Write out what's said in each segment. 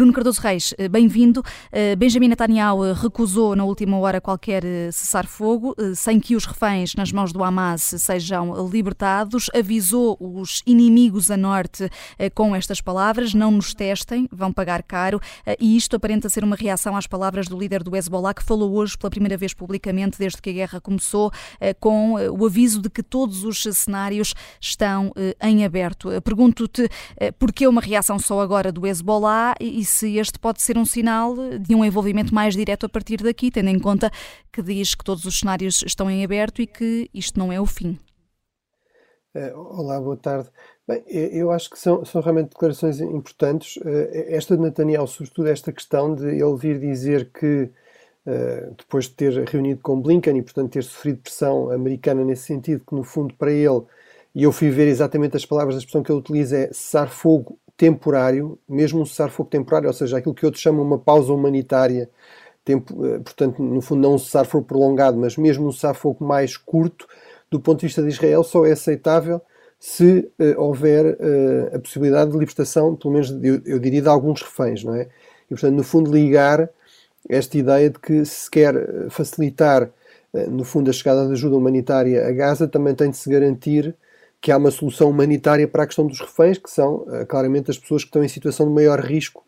Bruno Cardoso Reis, eh, bem-vindo. Eh, Benjamin Netanyahu eh, recusou na última hora qualquer cessar-fogo, sem que os reféns nas mãos do Hamas sejam libertados. Avisou os inimigos a norte com estas palavras: não nos testem, vão pagar caro. E isto aparenta ser uma reação às palavras do líder do Hezbollah, que falou hoje pela primeira vez publicamente desde que a guerra começou, com o aviso de que todos os cenários estão em aberto. Pergunto-te por que uma reação só agora do Hezbollah e se este pode ser um sinal de um envolvimento mais direto a partir daqui, tendo em conta que diz que todos os cenários estão em aberto e que isto não é o fim. Eh, olá, boa tarde. Bem, eu acho que são, são realmente declarações importantes. Eh, esta de Netanyahu, sobretudo esta questão de ele vir dizer que, eh, depois de ter reunido com Blinken e, portanto, ter sofrido pressão americana nesse sentido, que no fundo para ele, e eu fui ver exatamente as palavras, a expressão que ele utiliza é cessar fogo temporário, mesmo um cessar-fogo temporário, ou seja, aquilo que outros chamam uma pausa humanitária, tempo, eh, portanto, no fundo, não um cessar-fogo prolongado, mas mesmo um cessar-fogo mais curto, do ponto de vista de Israel, só é aceitável se uh, houver uh, a possibilidade de libertação, pelo menos eu, eu, diria, de alguns reféns, não é? E, portanto, no fundo, ligar esta ideia de que se quer facilitar, uh, no fundo, a chegada de ajuda humanitária a Gaza, também tem de se garantir que há uma solução humanitária para a questão dos reféns, que são uh, claramente as pessoas que estão em situação de maior risco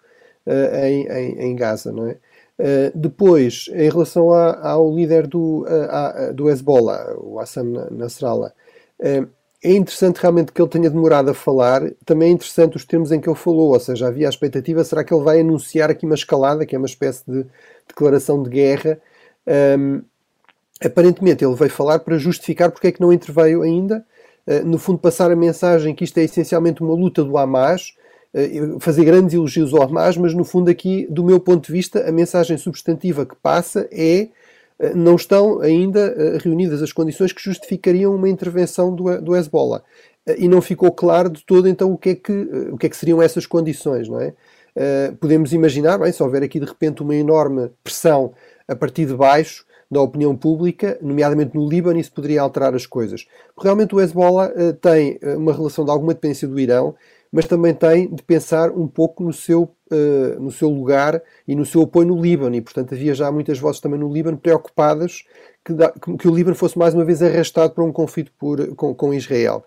uh, em, em, em, Gaza. Não é? Uh, depois, em relação a, ao líder do, a, do Hezbollah, o Hassan Nasrallah, é interessante realmente que ele tenha demorado a falar, também é interessante os termos em que ele falou, ou seja, havia a expectativa, será que ele vai anunciar aqui uma escalada, que é uma espécie de declaração de guerra, um, aparentemente ele veio falar para justificar porque é que não interveio ainda, no fundo, passar a mensagem que isto é essencialmente uma luta do Hamas, eh, fazer grandes elogios ao Hamas, mas no fundo, aqui, do meu ponto de vista, a mensagem substantiva que passa é eh, não estão ainda reunidas as condições que justificariam uma intervenção do, do Hezbollah. E não ficou claro de todo então o que é que, o que, é que seriam essas condições, não é? podemos imaginar, bem, se houver aqui de repente uma enorme pressão a partir de baixo, da opinião pública, nomeadamente no Líbano, isso poderia alterar as coisas. Porque realmente o Hezbollah uh, tem uh, uma relação de alguma dependência do Irão, mas também tem de pensar um pouco no seu, uh, no seu lugar e no seu apoio no Líbano. E, portanto, havia já muitas vozes também no Líbano preocupadas que, da, que o Líbano fosse mais uma vez arrastado para um conflito por, com, com Israel.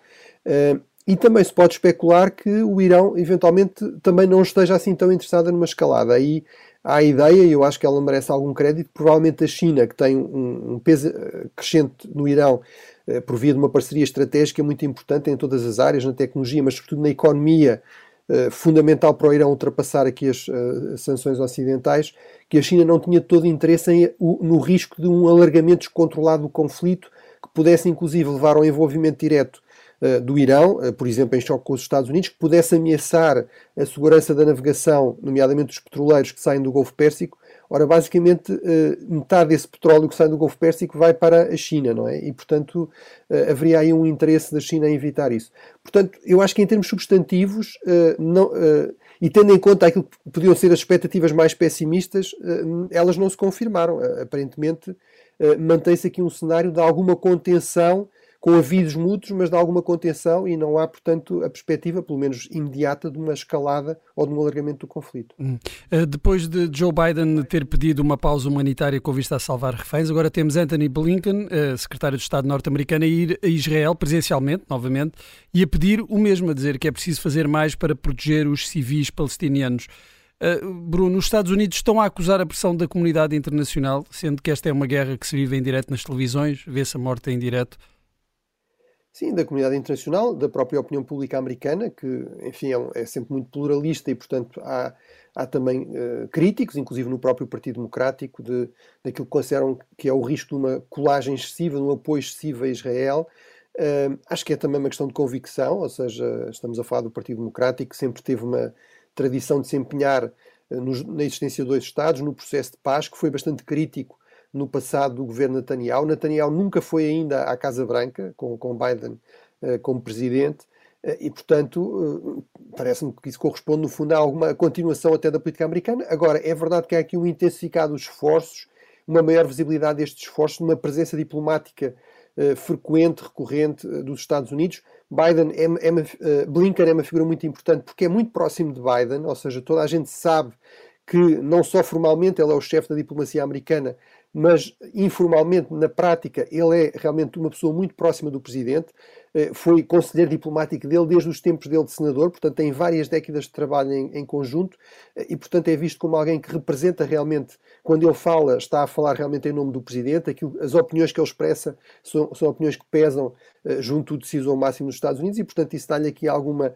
e também se pode especular que o Irão, eventualmente, também não esteja assim tão interessado numa escalada. Aí a ideia, e eu acho que ela merece algum crédito, provavelmente a China, que tem um, um peso eh, crescente no Irão, eh, por via de uma parceria estratégica muito importante em todas as áreas, na tecnologia, mas sobretudo na economia, eh, fundamental para o Irão ultrapassar aqui as, as sanções ocidentais, que a China não tinha todo interesse em, no risco de um alargamento descontrolado do conflito, que pudesse inclusive levar ao envolvimento direto eh, do Irão, eh, por exemplo, em choque com os Estados Unidos, que pudesse ameaçar a segurança da navegação, nomeadamente dos petroleiros que saem do Golfo Pérsico. Ora, basicamente, eh, metade desse petróleo que sai do Golfo Pérsico vai para a China, não é? E, portanto, haveria aí um interesse da China em evitar isso. Portanto, eu acho que em termos substantivos, não, e tendo em conta aquilo que podiam ser as expectativas mais pessimistas, elas não se confirmaram. Aparentemente, mantém-se aqui um cenário de alguma contenção com avisos mútuos, mas de alguma contenção e não há, portanto, a perspectiva, pelo menos imediata, de uma escalada ou de um alargamento do conflito. Hum. Uh, depois de Joe Biden ter pedido uma pausa humanitária com vista a salvar reféns, agora temos Anthony Blinken, uh, secretário de Estado norte-americano, a ir a Israel presencialmente, novamente, e a pedir o mesmo, a dizer que é preciso fazer mais para proteger os civis palestinianos. Uh, Bruno, os Estados Unidos estão a acusar a pressão da comunidade internacional, sendo que esta é uma guerra que se vive em direto nas televisões, vê-se a morte em direto. Sim, da comunidade internacional, da própria opinião pública americana, que, enfim, é, é sempre muito pluralista e, portanto, há, há também uh, críticos, inclusive no próprio Partido Democrático, de, daquilo que consideram que é o risco de uma colagem excessiva, de um apoio excessivo a Israel. Uh, acho que é também uma questão de convicção, ou seja, estamos a falar do Partido Democrático, que sempre teve uma tradição de se empenhar uh, na existência de dois Estados, no processo de paz, que foi bastante crítico no passado do governo Netanyahu. Netanyahu nunca foi ainda à Casa Branca, com, com Biden uh, como presidente, uh, e, portanto, uh, parece-me que isso corresponde, no fundo, a alguma continuação até da política americana. Agora, é verdade que há aqui um intensificado esforços, uma maior visibilidade destes esforços, uma presença diplomática frequente, recorrente dos Estados Unidos. Biden é, é Blinken é uma figura muito importante porque é muito próximo de Biden, ou seja, toda a gente sabe que não só formalmente ele é o chefe da diplomacia americana, mas informalmente, na prática, ele é realmente uma pessoa muito próxima do presidente. Eh, foi conselheiro diplomático dele desde os tempos dele de senador, portanto, tem várias décadas de trabalho em, em conjunto eh, e, portanto, é visto como alguém que representa realmente, quando ele fala, está a falar realmente em nome do presidente. Aquilo, as opiniões que ele expressa são, são opiniões que pesam uh, junto do decisor máximo dos Estados Unidos e, portanto, isso dá-lhe aqui alguma eh,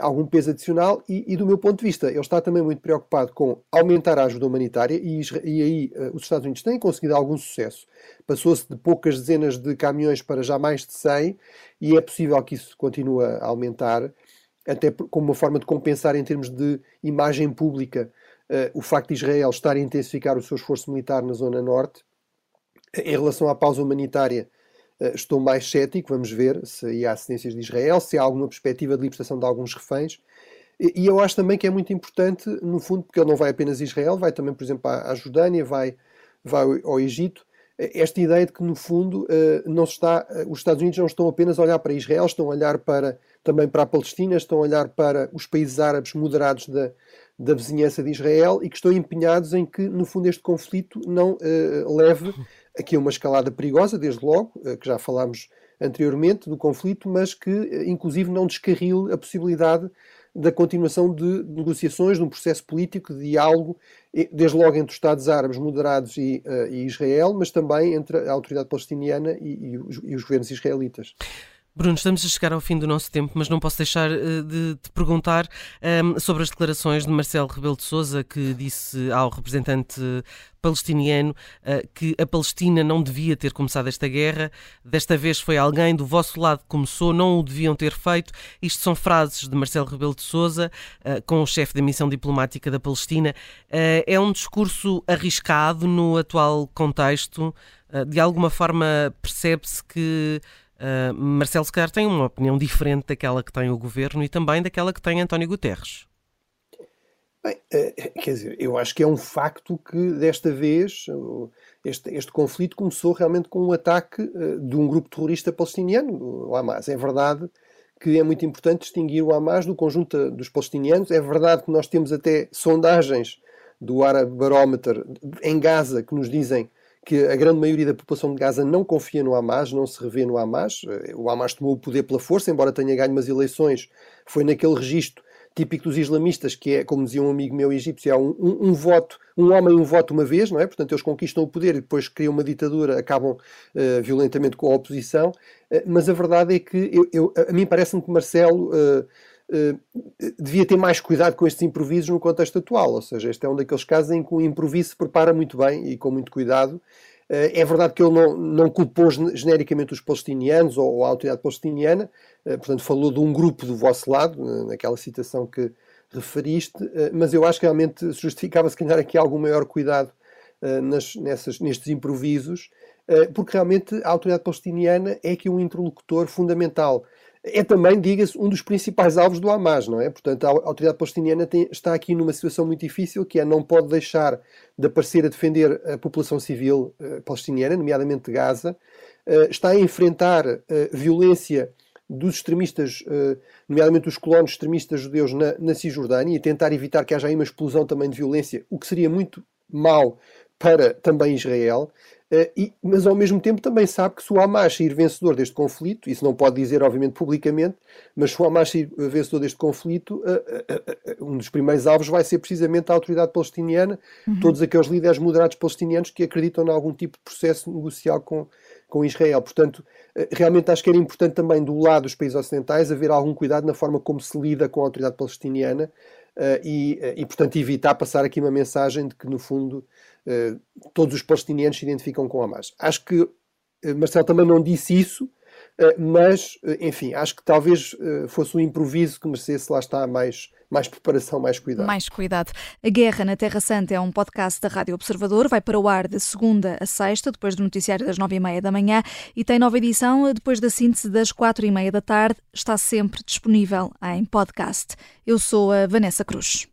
algum peso adicional e, e, do meu ponto de vista, ele está também muito preocupado com aumentar a ajuda humanitária e, e aí uh, os Estados Unidos têm conseguido algum sucesso. Passou-se de poucas dezenas de caminhões para já mais de 100 e é possível que isso continue a aumentar, até como uma forma de compensar em termos de imagem pública uh, o facto de Israel estar a intensificar o seu esforço militar na zona norte. Em relação à pausa humanitária, eh, estou mais cético, vamos ver se há assistências de Israel, se há alguma perspectiva de libertação de alguns reféns. E eu acho também que é muito importante, no fundo, porque ele não vai apenas a Israel, vai também, por exemplo, à Jordânia, vai, vai ao Egito. Eh, esta ideia de que, no fundo, eh, não está, os Estados Unidos não estão apenas a olhar para Israel, estão a olhar para, também para a Palestina, estão a olhar para os países árabes moderados da, da vizinhança de Israel e que estão empenhados em que, no fundo, este conflito não leve aqui uma escalada perigosa, desde logo, eh, que já falámos anteriormente do conflito, mas que eh, inclusive não descarrile a possibilidade da continuação de negociações, de um processo político, de diálogo, desde logo entre os Estados Árabes moderados e, uh, e Israel, mas também entre a autoridade palestiniana e, e, os, e os governos israelitas. Bruno, estamos a chegar ao fim do nosso tempo, mas não posso deixar uh, de te perguntar um, ehm, sobre as declarações de Marcelo Rebelo de Sousa, que disse ao representante palestiniano uh, que a Palestina não devia ter começado esta guerra. Desta vez foi alguém do vosso lado que começou, não o deviam ter feito. Isto são frases de Marcelo Rebelo de Sousa, uh, com o chefe da missão diplomática da Palestina. é um discurso arriscado no atual contexto. de alguma forma percebe-se que Uh, Marcelo, se calhar, tem uma opinião diferente daquela que tem o governo e também daquela que tem António Guterres. Bem, uh, quer dizer, eu acho que é um facto que desta vez este, este conflito começou realmente com um ataque uh, de um grupo terrorista palestiniano, o Hamas. É verdade que é muito importante distinguir o Hamas do conjunto dos palestinianos. É verdade que nós temos até sondagens do Arab Barometer em Gaza que nos dizem que a grande maioria da população de Gaza não confia no Hamas, não se revê no Hamas. Eh, o Hamas tomou o poder pela força, embora tenha ganho umas eleições, foi naquele registro típico dos islamistas, que é, como dizia um amigo meu egípcio, é um, um, um, voto, um homem um voto uma vez, não é? Portanto, eles conquistam o poder e depois criam uma ditadura, acabam uh, violentamente com a oposição. Uh, mas a verdade é que eu, eu a mim parece-me que Marcelo uh, devia ter mais cuidado com estes improvisos no contexto atual. Ou seja, este é um daqueles casos em que o improviso se prepara muito bem e com muito cuidado. Eh, é verdade que ele não, não culpou genericamente os palestinianos ou, a autoridade palestiniana, eh, portanto, falou de um grupo do vosso lado, naquela citação que referiste, mas eu acho que realmente justificava, se calhar, aqui algum maior cuidado nas, nessas, nestes improvisos, porque realmente a autoridade palestiniana é aqui um interlocutor fundamental é também, diga-se, um dos principais alvos do Hamas, não é? Portanto, a autoridade palestiniana tem, está aqui numa situação muito difícil, que é não pode deixar de aparecer a defender a população civil uh, palestiniana, nomeadamente de Gaza, uh, está a enfrentar uh, violência dos extremistas, nomeadamente os colonos extremistas judeus na, na Cisjordânia, e tentar evitar que haja aí uma explosão também de violência, o que seria muito mau para também Israel. Uh, e, mas ao mesmo tempo também sabe que se o Hamas sair vencedor deste conflito, isso não pode dizer obviamente publicamente, mas se o Hamas sair vencedor deste conflito, uh, uh, um dos primeiros alvos vai ser precisamente a autoridade palestiniana, uhum. todos aqueles líderes moderados palestinianos que acreditam em algum tipo de processo negocial com, com Israel. Portanto, realmente acho que era importante também do lado dos países ocidentais haver algum cuidado na forma como se lida com a autoridade palestiniana e, e, portanto, evitar passar aqui uma mensagem de que, no fundo, eh, todos os palestinianos se identificam com Hamas. Acho que eh, Marcelo também não disse isso, eh, mas, enfim, acho que talvez fosse um improviso que merecesse, lá está, mais, mais preparação, mais cuidado. Mais cuidado. A Guerra na Terra Santa é um podcast da Rádio Observador, vai para o ar de segunda a sexta, depois do noticiário das nove e meia da manhã, e tem nova edição depois da síntese das quatro e meia da tarde. Está sempre disponível em podcast. Eu sou a Vanessa Cruz.